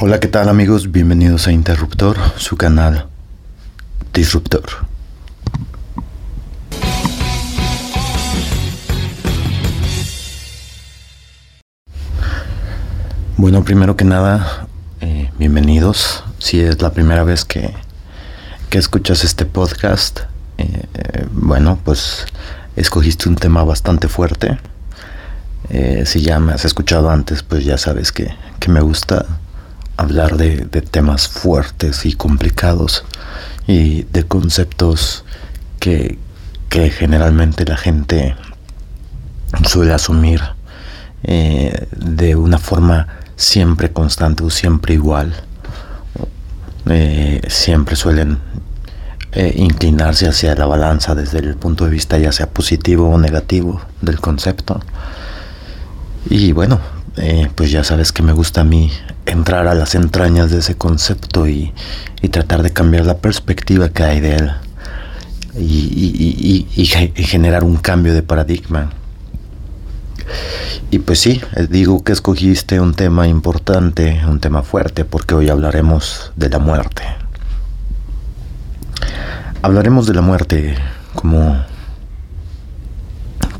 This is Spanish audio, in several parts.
Hola, ¿qué tal amigos? Bienvenidos a Interruptor, su canal Disruptor. Bueno, primero que nada, eh, bienvenidos. Si es la primera vez que, que escuchas este podcast, eh, bueno, pues escogiste un tema bastante fuerte. Eh, si ya me has escuchado antes, pues ya sabes que, que me gusta hablar de, temas fuertes y complicados y de conceptos que, generalmente la gente suele asumir eh, de una forma siempre constante o siempre igual. Eh, siempre suelen eh, inclinarse hacia la balanza desde el punto de vista ya sea positivo o negativo del concepto. Y bueno, pues ya sabes que me gusta a mí entrar a las entrañas de ese concepto y, tratar de cambiar la perspectiva que hay de él y, generar un cambio de paradigma. Y pues sí, eh, digo que escogiste un tema importante, un tema fuerte, porque hoy hablaremos de la muerte. Hablaremos de la muerte como,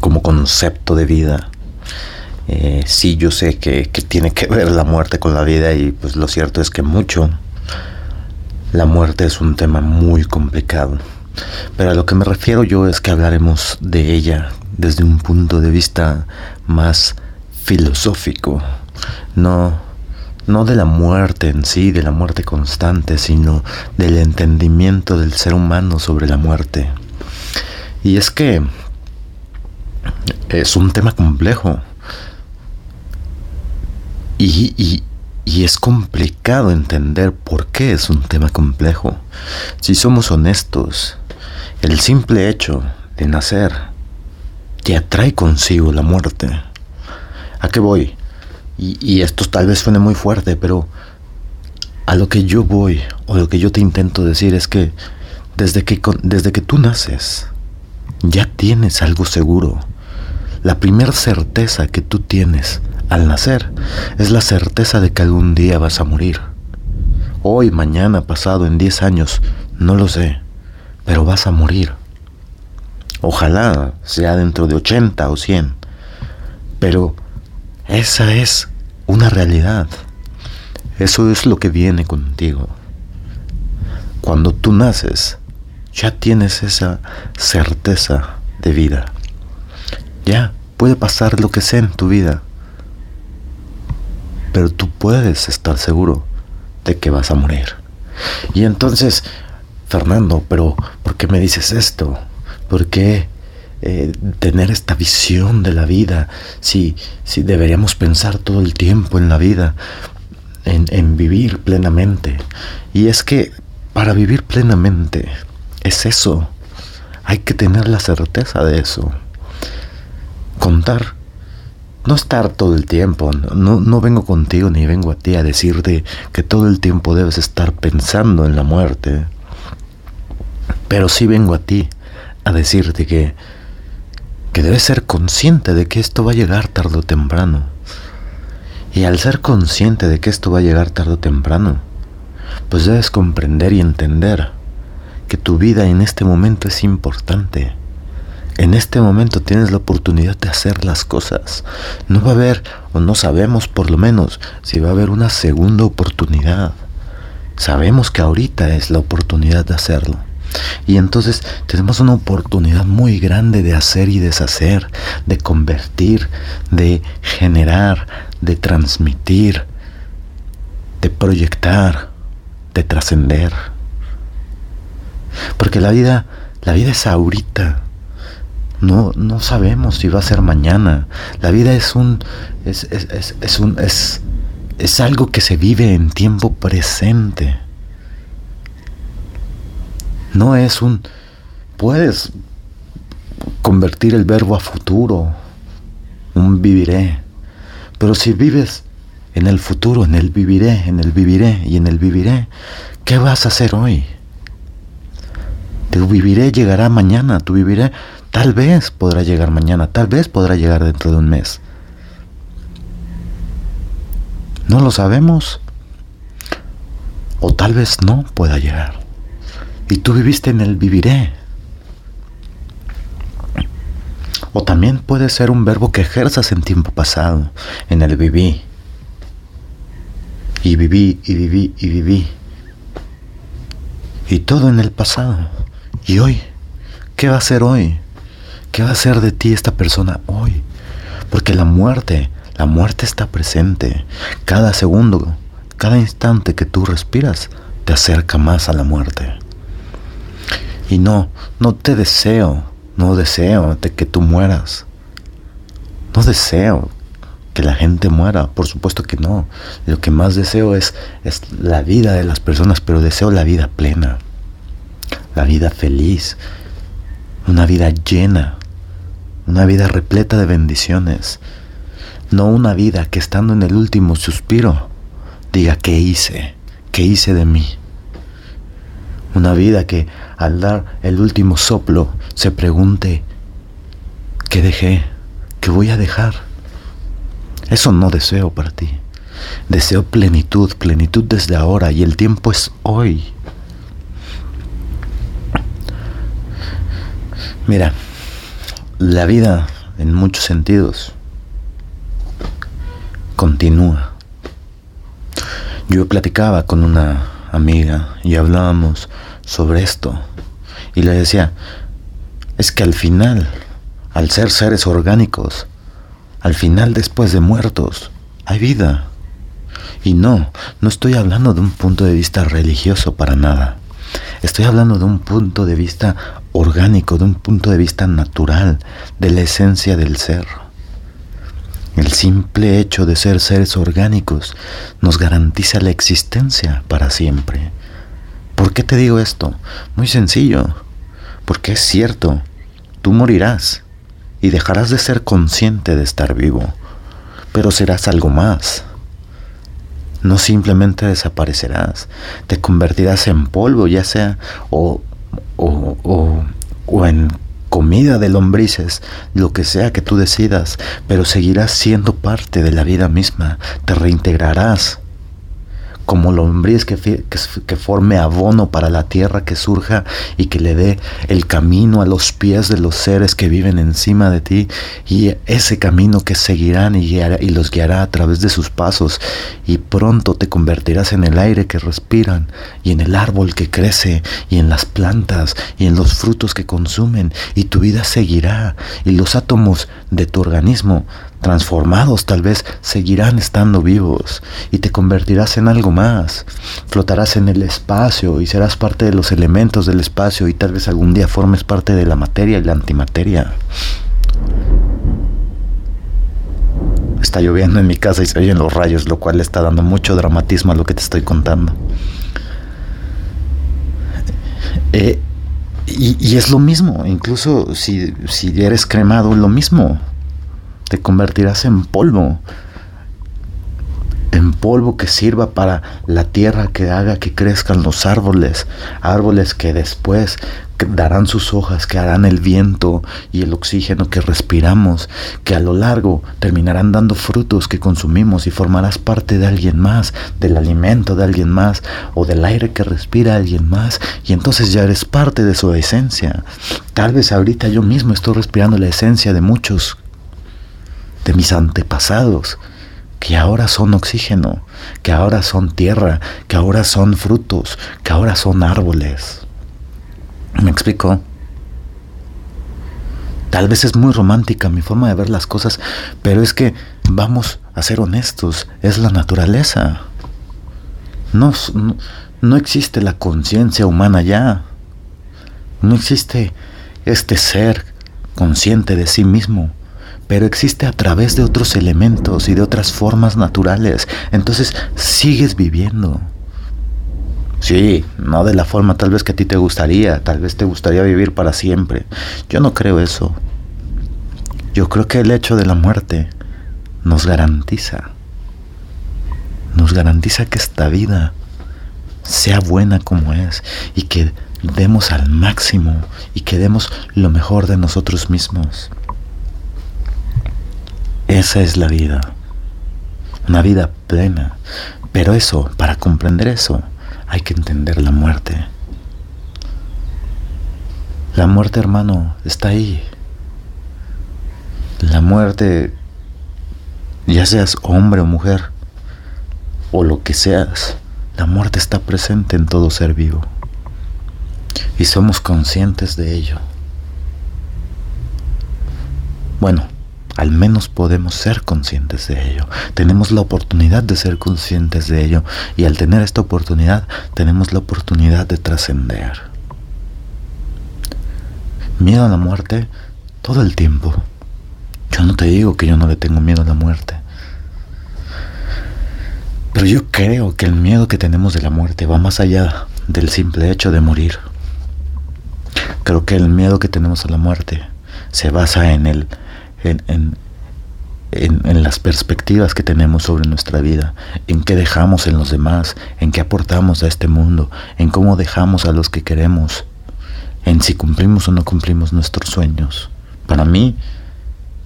como concepto de vida eh, sí, yo sé que, tiene que ver la muerte con la vida y pues lo cierto es que mucho. La muerte es un tema muy complicado. Pero a lo que me refiero yo es que hablaremos de ella desde un punto de vista más filosófico. No, no de la muerte en sí, de la muerte constante, sino del entendimiento del ser humano sobre la muerte. Y es que es un tema complejo. Y, es complicado entender por qué es un tema complejo. Si somos honestos, el simple hecho de nacer te atrae consigo la muerte. ¿A qué voy? Y, esto tal vez suene muy fuerte, pero a lo que yo voy o lo que yo te intento decir es que desde que, desde que tú naces, ya tienes algo seguro. La primera certeza que tú tienes al nacer es la certeza de que algún día vas a morir. Hoy, mañana, pasado, en 10 años, no lo sé, pero vas a morir. Ojalá sea dentro de 80 o 100, pero esa es una realidad. Eso es lo que viene contigo. Cuando tú naces, ya tienes esa certeza de vida. Ya puede pasar lo que sea en tu vida pero tú puedes estar seguro de que vas a morir. Y entonces, Fernando, pero ¿por qué me dices esto? ¿Por qué eh, tener esta visión de la vida si, si deberíamos pensar todo el tiempo en la vida, en, en vivir plenamente? Y es que para vivir plenamente es eso. Hay que tener la certeza de eso. Contar no estar todo el tiempo, no, no vengo contigo ni vengo a ti a decirte que todo el tiempo debes estar pensando en la muerte, pero sí vengo a ti a decirte que, que debes ser consciente de que esto va a llegar tarde o temprano. Y al ser consciente de que esto va a llegar tarde o temprano, pues debes comprender y entender que tu vida en este momento es importante en este momento tienes la oportunidad de hacer las cosas. No va a haber, o no sabemos por lo menos, si va a haber una segunda oportunidad. Sabemos que ahorita es la oportunidad de hacerlo. Y entonces tenemos una oportunidad muy grande de hacer y deshacer, de convertir, de generar, de transmitir, de proyectar, de trascender. Porque la vida, la vida es ahorita. No, no sabemos si va a ser mañana. La vida es un. es, es, es, un. es. es algo que se vive en tiempo presente. No es un. Puedes convertir el verbo a futuro. Un viviré. Pero si vives en el futuro, en el viviré, en el viviré y en el viviré, ¿qué vas a hacer hoy? Tu viviré llegará mañana, tu viviré Tal vez podrá llegar mañana, tal vez podrá llegar dentro de un mes. No lo sabemos. O tal vez no pueda llegar. Y tú viviste en el viviré. O también puede ser un verbo que ejerzas en tiempo pasado, en el viví. Y viví, y viví, y viví. Y todo en el pasado. ¿Y hoy? ¿Qué va a ser hoy? ¿Qué va a ser de ti esta persona hoy? Porque la muerte, la muerte está presente. Cada segundo, cada instante que tú respiras, te acerca más a la muerte. Y no, no te deseo, no deseo de que tú mueras. No deseo que la gente muera, por supuesto que no. Lo que más deseo es, es la vida de las personas, pero deseo la vida plena, la vida feliz, una vida llena, una vida repleta de bendiciones, no una vida que estando en el último suspiro diga qué hice, qué hice de mí. Una vida que al dar el último soplo se pregunte qué dejé, qué voy a dejar. Eso no deseo para ti. Deseo plenitud, plenitud desde ahora y el tiempo es hoy. Mira, la vida en muchos sentidos continúa. Yo platicaba con una amiga y hablábamos sobre esto y le decía, es que al final, al ser seres orgánicos, al final después de muertos, hay vida. Y no, no estoy hablando de un punto de vista religioso para nada. Estoy hablando de un punto de vista orgánico, de un punto de vista natural, de la esencia del ser. El simple hecho de ser seres orgánicos nos garantiza la existencia para siempre. ¿Por qué te digo esto? Muy sencillo. Porque es cierto, tú morirás y dejarás de ser consciente de estar vivo, pero serás algo más. No simplemente desaparecerás, te convertirás en polvo, ya sea o, o, o, o en comida de lombrices, lo que sea que tú decidas, pero seguirás siendo parte de la vida misma, te reintegrarás como lombriz que, que, forme abono para la tierra que surja y que le dé el camino a los pies de los seres que viven encima de ti y ese camino que seguirán y, y los guiará a través de sus pasos y pronto te convertirás en el aire que respiran y en el árbol que crece y en las plantas y en los frutos que consumen y tu vida seguirá y los átomos de tu organismo transformados tal vez seguirán estando vivos y te convertirás en algo más. Flotarás en el espacio y serás parte de los elementos del espacio y tal vez algún día formes parte de la materia y la antimateria. Está lloviendo en mi casa y se oyen los rayos, lo cual está dando mucho dramatismo a lo que te estoy contando. Eh, y, es lo mismo, incluso si, si eres cremado, lo mismo te convertirás en polvo, en polvo que sirva para la tierra que haga que crezcan los árboles, árboles que después darán sus hojas, que harán el viento y el oxígeno que respiramos, que a lo largo terminarán dando frutos que consumimos y formarás parte de alguien más, del alimento de alguien más o del aire que respira alguien más. Y entonces ya eres parte de su esencia. Tal vez ahorita yo mismo estoy respirando la esencia de muchos de mis antepasados, que ahora son oxígeno, que ahora son tierra, que ahora son frutos, que ahora son árboles. ¿Me explico? Tal vez es muy romántica mi forma de ver las cosas, pero es que vamos a ser honestos, es la naturaleza. No, no, no existe la conciencia humana ya. No existe este ser consciente de sí mismo pero existe a través de otros elementos y de otras formas naturales. Entonces sigues viviendo. Sí, no de la forma tal vez que a ti te gustaría, tal vez te gustaría vivir para siempre. Yo no creo eso. Yo creo que el hecho de la muerte nos garantiza, nos garantiza que esta vida sea buena como es y que demos al máximo y que demos lo mejor de nosotros mismos. Esa es la vida. Una vida plena. Pero eso, para comprender eso, hay que entender la muerte. La muerte, hermano, está ahí. La muerte, ya seas hombre o mujer, o lo que seas, la muerte está presente en todo ser vivo. Y somos conscientes de ello. Bueno, al menos podemos ser conscientes de ello. Tenemos la oportunidad de ser conscientes de ello. Y al tener esta oportunidad, tenemos la oportunidad de trascender. Miedo a la muerte todo el tiempo. Yo no te digo que yo no le tengo miedo a la muerte. Pero yo creo que el miedo que tenemos de la muerte va más allá del simple hecho de morir. Creo que el miedo que tenemos a la muerte se basa en el en, en, en, las perspectivas que tenemos sobre nuestra vida, en qué dejamos en los demás, en qué aportamos a este mundo, en cómo dejamos a los que queremos, en si cumplimos o no cumplimos nuestros sueños. Para mí,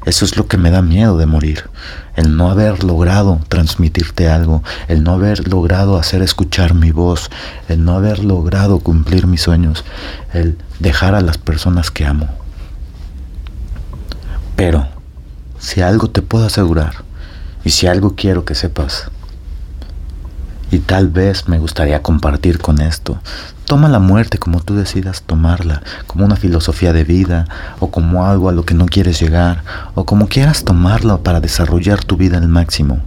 eso es lo que me da miedo de morir, el no haber logrado transmitirte algo, el no haber logrado hacer escuchar mi voz, el no haber logrado cumplir mis sueños, el dejar a las personas que amo. Pero, si algo te puedo asegurar, y si algo quiero que sepas, y tal vez me gustaría compartir con esto, Toma la muerte como tú decidas tomarla, como una filosofía de vida, o como algo a lo que no quieres llegar, o como quieras tomarlo para desarrollar tu vida al máximo.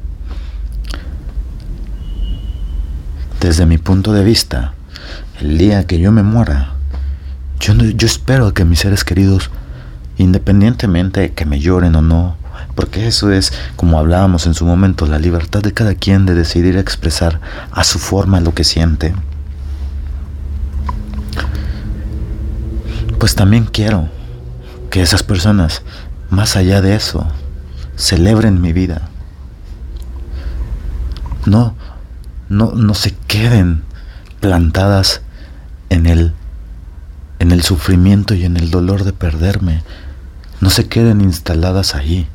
Desde mi punto de vista, el día que yo me muera, yo, yo espero que mis seres queridos, independientemente de que me lloren o no, porque eso es, como hablábamos en su momento, la libertad de cada quien de decidir expresar a su forma lo que siente. pues también quiero que esas personas, más allá de eso, celebren mi vida. No, no, no se queden plantadas en el, en el sufrimiento y en el dolor de perderme. No se queden instaladas ahí,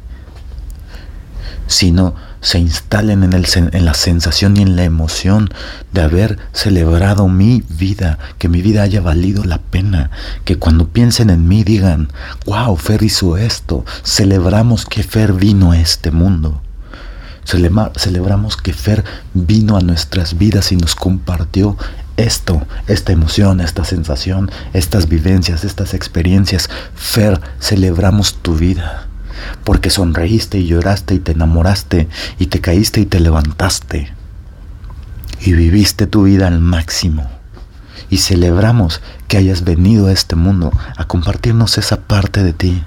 sino se instalen en, el, en la sensación y en la emoción de haber celebrado mi vida, que mi vida haya valido la pena, que cuando piensen en mí digan, wow, Fer hizo esto, celebramos que Fer vino a este mundo. celebramos que Fer vino a nuestras vidas y nos compartió esto, esta emoción, esta sensación, estas vivencias, estas experiencias. Fer, celebramos tu vida porque sonreíste y lloraste y te enamoraste y te caíste y te levantaste y viviste tu vida al máximo. Y celebramos que hayas venido a este mundo a compartirnos esa parte de ti.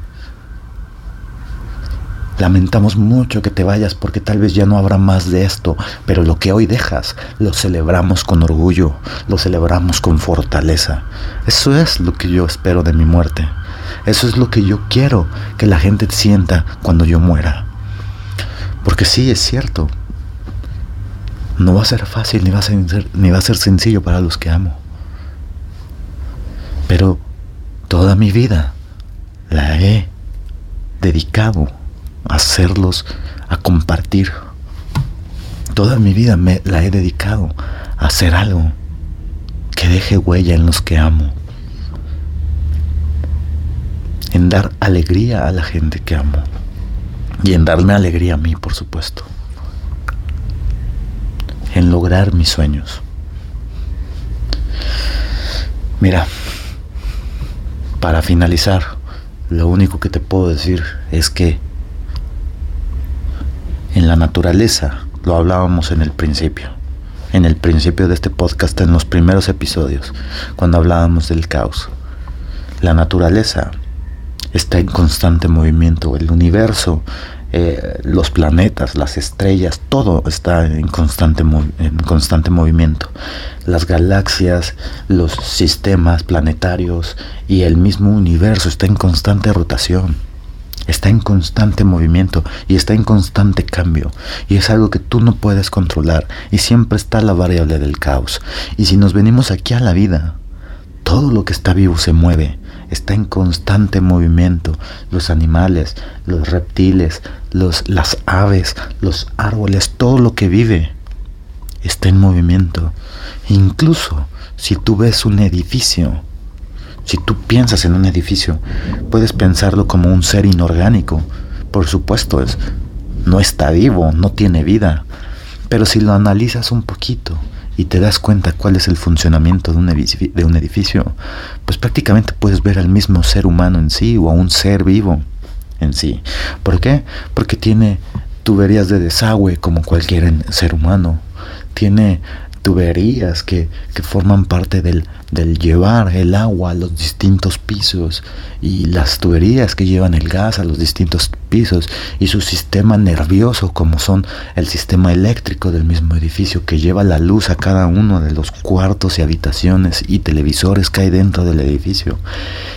Lamentamos mucho que te vayas porque tal vez ya no habrá más de esto, pero lo que hoy dejas lo celebramos con orgullo, lo celebramos con fortaleza. Eso es lo que yo espero de mi muerte. Eso es lo que yo quiero que la gente sienta cuando yo muera. Porque sí, es cierto. No va a ser fácil ni va a ser, ni va a ser sencillo para los que amo. Pero toda mi vida la he dedicado hacerlos, a compartir. Toda mi vida me la he dedicado a hacer algo que deje huella en los que amo en dar alegría a la gente que amo y en darme alegría a mí, por supuesto, en lograr mis sueños. Mira, para finalizar, lo único que te puedo decir es que en la naturaleza, lo hablábamos en el principio, en el principio de este podcast, en los primeros episodios, cuando hablábamos del caos. La naturaleza está en constante movimiento. El universo, eh, los planetas, las estrellas, todo está en constante, en constante movimiento. Las galaxias, los sistemas planetarios y el mismo universo está en constante rotación. Está en constante movimiento y está en constante cambio. Y es algo que tú no puedes controlar. Y siempre está la variable del caos. Y si nos venimos aquí a la vida, todo lo que está vivo se mueve está en constante movimiento. Los animales, los reptiles, los, las aves, los árboles, todo lo que vive está en movimiento. Incluso si tú ves un edificio, si tú piensas en un edificio, puedes pensarlo como un ser inorgánico. Por supuesto, es, no está vivo, no tiene vida. Pero si lo analizas un poquito y te das cuenta cuál es el funcionamiento de un, de un edificio, pues prácticamente puedes ver al mismo ser humano en sí o a un ser vivo en sí. ¿Por qué? Porque tiene tuberías de desagüe como cualquier ser humano. Tiene tuberías que, forman parte del, del, llevar el agua a los distintos pisos y las tuberías que llevan el gas a los distintos pisos y su sistema nervioso como son el sistema eléctrico del mismo edificio que lleva la luz a cada uno de los cuartos y habitaciones y televisores que hay dentro del edificio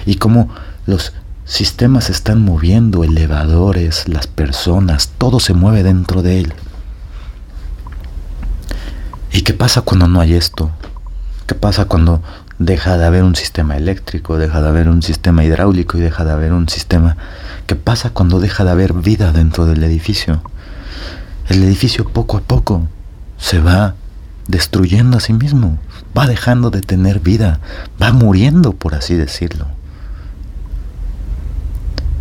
y como los sistemas están moviendo, elevadores, las personas, todo se mueve dentro de él. ¿Y qué pasa cuando no hay esto? ¿Qué pasa cuando deja de haber un sistema eléctrico, deja de haber un sistema hidráulico y deja de haber un sistema... ¿Qué pasa cuando deja de haber vida dentro del edificio? El edificio poco a poco se va destruyendo a sí mismo, va dejando de tener vida, va muriendo, por así decirlo.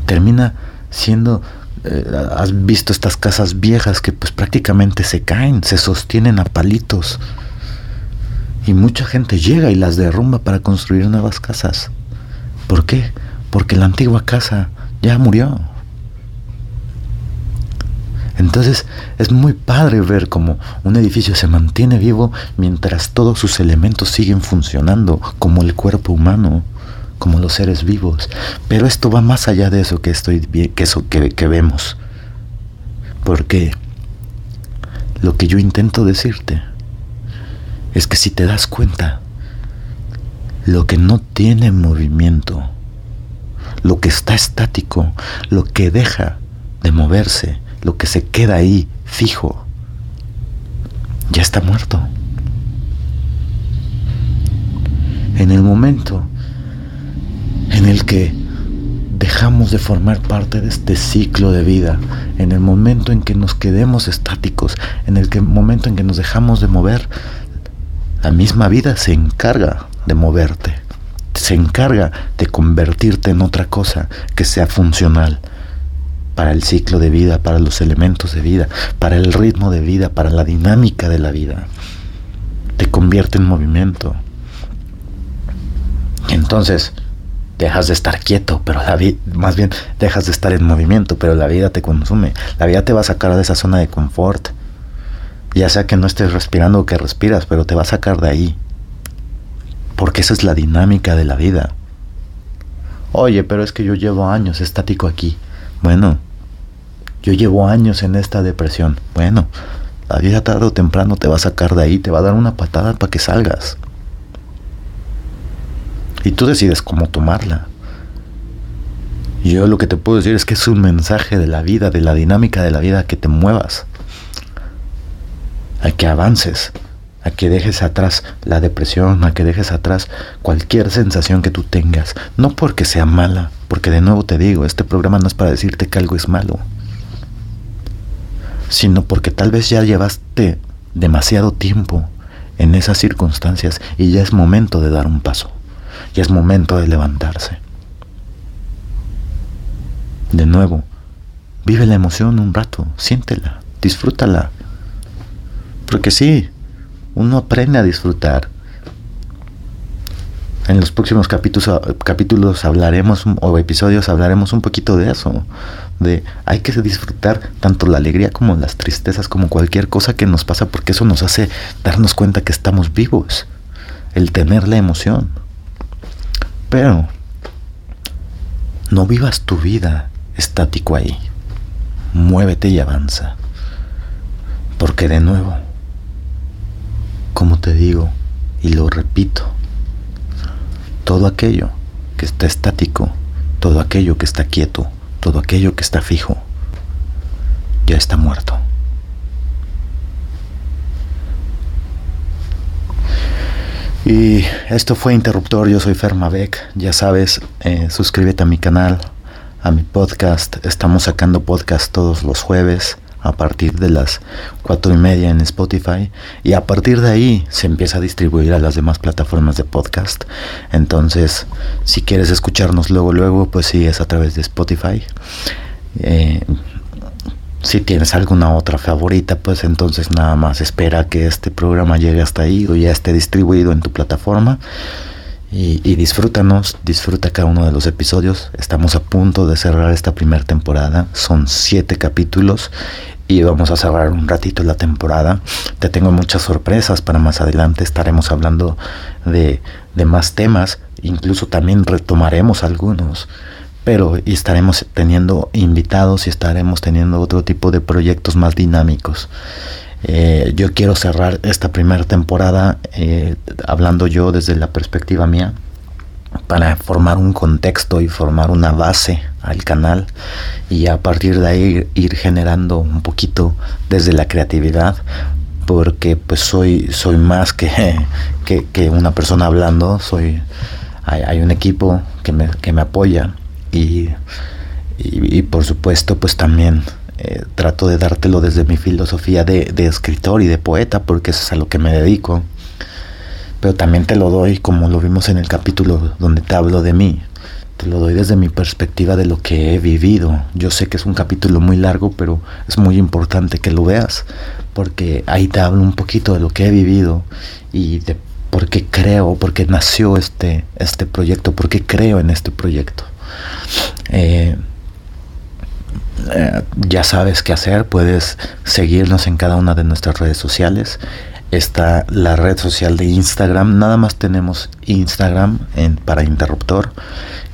Termina siendo eh, has visto estas casas viejas que pues prácticamente se caen, se sostienen a palitos. Y mucha gente llega y las derrumba para construir nuevas casas. ¿Por qué? Porque la antigua casa ya murió. Entonces es muy padre ver cómo un edificio se mantiene vivo mientras todos sus elementos siguen funcionando, como el cuerpo humano como los seres vivos. Pero esto va más allá de eso que, estoy, que, eso que, que vemos. Porque lo que yo intento decirte es que si te das cuenta, lo que no tiene movimiento, lo que está estático, lo que deja de moverse, lo que se queda ahí fijo, ya está muerto. En el momento en el que dejamos de formar parte de este ciclo de vida, en el momento en que nos quedemos estáticos, en el momento en que nos dejamos de mover, la misma vida se encarga de moverte, se encarga de convertirte en otra cosa que sea funcional para el ciclo de vida, para los elementos de vida, para el ritmo de vida, para la dinámica de la vida. Te convierte en movimiento. Entonces, dejas de estar quieto, pero la vida, más bien dejas de estar en movimiento, pero la vida te consume. La vida te va a sacar de esa zona de confort. Ya sea que no estés respirando o que respiras, pero te va a sacar de ahí. Porque esa es la dinámica de la vida. Oye, pero es que yo llevo años estático aquí. Bueno, yo llevo años en esta depresión. Bueno, la vida tarde o temprano te va a sacar de ahí, te va a dar una patada para que salgas. Y tú decides cómo tomarla. Yo lo que te puedo decir es que es un mensaje de la vida, de la dinámica de la vida, que te muevas, a que avances, a que dejes atrás la depresión, a que dejes atrás cualquier sensación que tú tengas. No porque sea mala, porque de nuevo te digo, este programa no es para decirte que algo es malo, sino porque tal vez ya llevaste demasiado tiempo en esas circunstancias y ya es momento de dar un paso. Y es momento de levantarse. De nuevo, vive la emoción un rato, siéntela, disfrútala. Porque sí, uno aprende a disfrutar. En los próximos capítulos, capítulos hablaremos o episodios hablaremos un poquito de eso. De hay que disfrutar tanto la alegría como las tristezas, como cualquier cosa que nos pasa, porque eso nos hace darnos cuenta que estamos vivos. El tener la emoción. Pero no vivas tu vida estático ahí. Muévete y avanza. Porque de nuevo, como te digo y lo repito, todo aquello que está estático, todo aquello que está quieto, todo aquello que está fijo, ya está muerto. Y esto fue Interruptor, yo soy Fermavec, ya sabes, eh, suscríbete a mi canal, a mi podcast, estamos sacando podcast todos los jueves a partir de las cuatro y media en Spotify y a partir de ahí se empieza a distribuir a las demás plataformas de podcast. Entonces, si quieres escucharnos luego, luego, pues sí, es a través de Spotify. Eh, si tienes alguna otra favorita, pues entonces nada más espera que este programa llegue hasta ahí o ya esté distribuido en tu plataforma. Y, disfrútanos, disfruta cada uno de los episodios. Estamos a punto de cerrar esta primera temporada. Son siete capítulos y vamos a cerrar un ratito la temporada. Te tengo muchas sorpresas para más adelante. Estaremos hablando de, de más temas. Incluso también retomaremos algunos. Pero estaremos teniendo invitados y estaremos teniendo otro tipo de proyectos más dinámicos. Eh, yo quiero cerrar esta primera temporada eh, hablando yo desde la perspectiva mía para formar un contexto y formar una base al canal y a partir de ahí ir generando un poquito desde la creatividad porque pues soy soy más que, que, una persona hablando soy hay, un equipo que me, que me apoya y, y, por supuesto pues también eh, trato de dártelo desde mi filosofía de, escritor y de poeta, porque eso es a lo que me dedico. Pero también te lo doy, como lo vimos en el capítulo donde te hablo de mí, te lo doy desde mi perspectiva de lo que he vivido. Yo sé que es un capítulo muy largo, pero es muy importante que lo veas, porque ahí te hablo un poquito de lo que he vivido y de por qué creo, por qué nació este, este proyecto, por qué creo en este proyecto. Eh, eh, ya sabes qué hacer, puedes seguirnos en cada una de nuestras redes sociales. Está la red social de Instagram, nada más tenemos Instagram en, para Interruptor,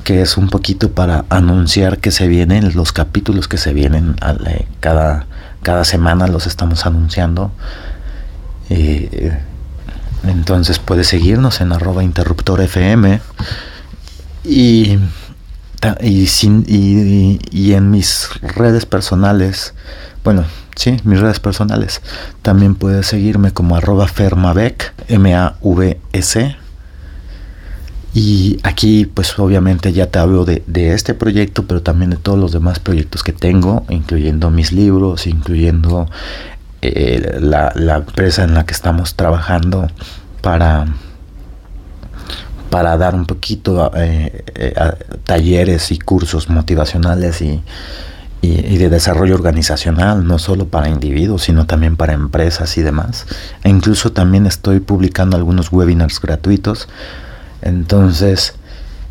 que es un poquito para anunciar que se vienen los capítulos que se vienen eh, cada, cada semana, los estamos anunciando. Entonces puedes seguirnos en arroba interruptor FM y y, sin, y, en mis redes personales, bueno, sí, mis redes personales, también puedes seguirme como arroba fermavec, M-A-V-S. Y aquí pues obviamente ya te hablo de, este proyecto, pero también de todos los demás proyectos que tengo, incluyendo mis libros, incluyendo eh, la, la empresa en la que estamos trabajando para para dar un poquito eh, eh, talleres y cursos motivacionales y, de desarrollo organizacional, no solo para individuos, sino también para empresas y demás. E incluso también estoy publicando algunos webinars gratuitos. Entonces,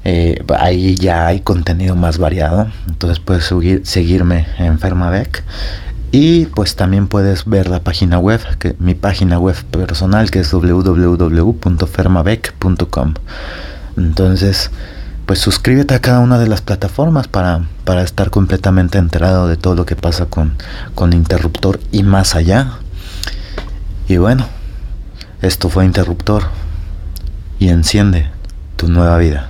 eh, ahí ya hay contenido más variado. Entonces puedes seguirme en Fermabec. Y pues también puedes ver la página web, que, mi página web personal que es www.fermabec.com. Entonces, pues suscríbete a cada una de las plataformas para, para estar completamente enterado de todo lo que pasa con, con Interruptor y más allá. Y bueno, esto fue Interruptor y enciende tu nueva vida.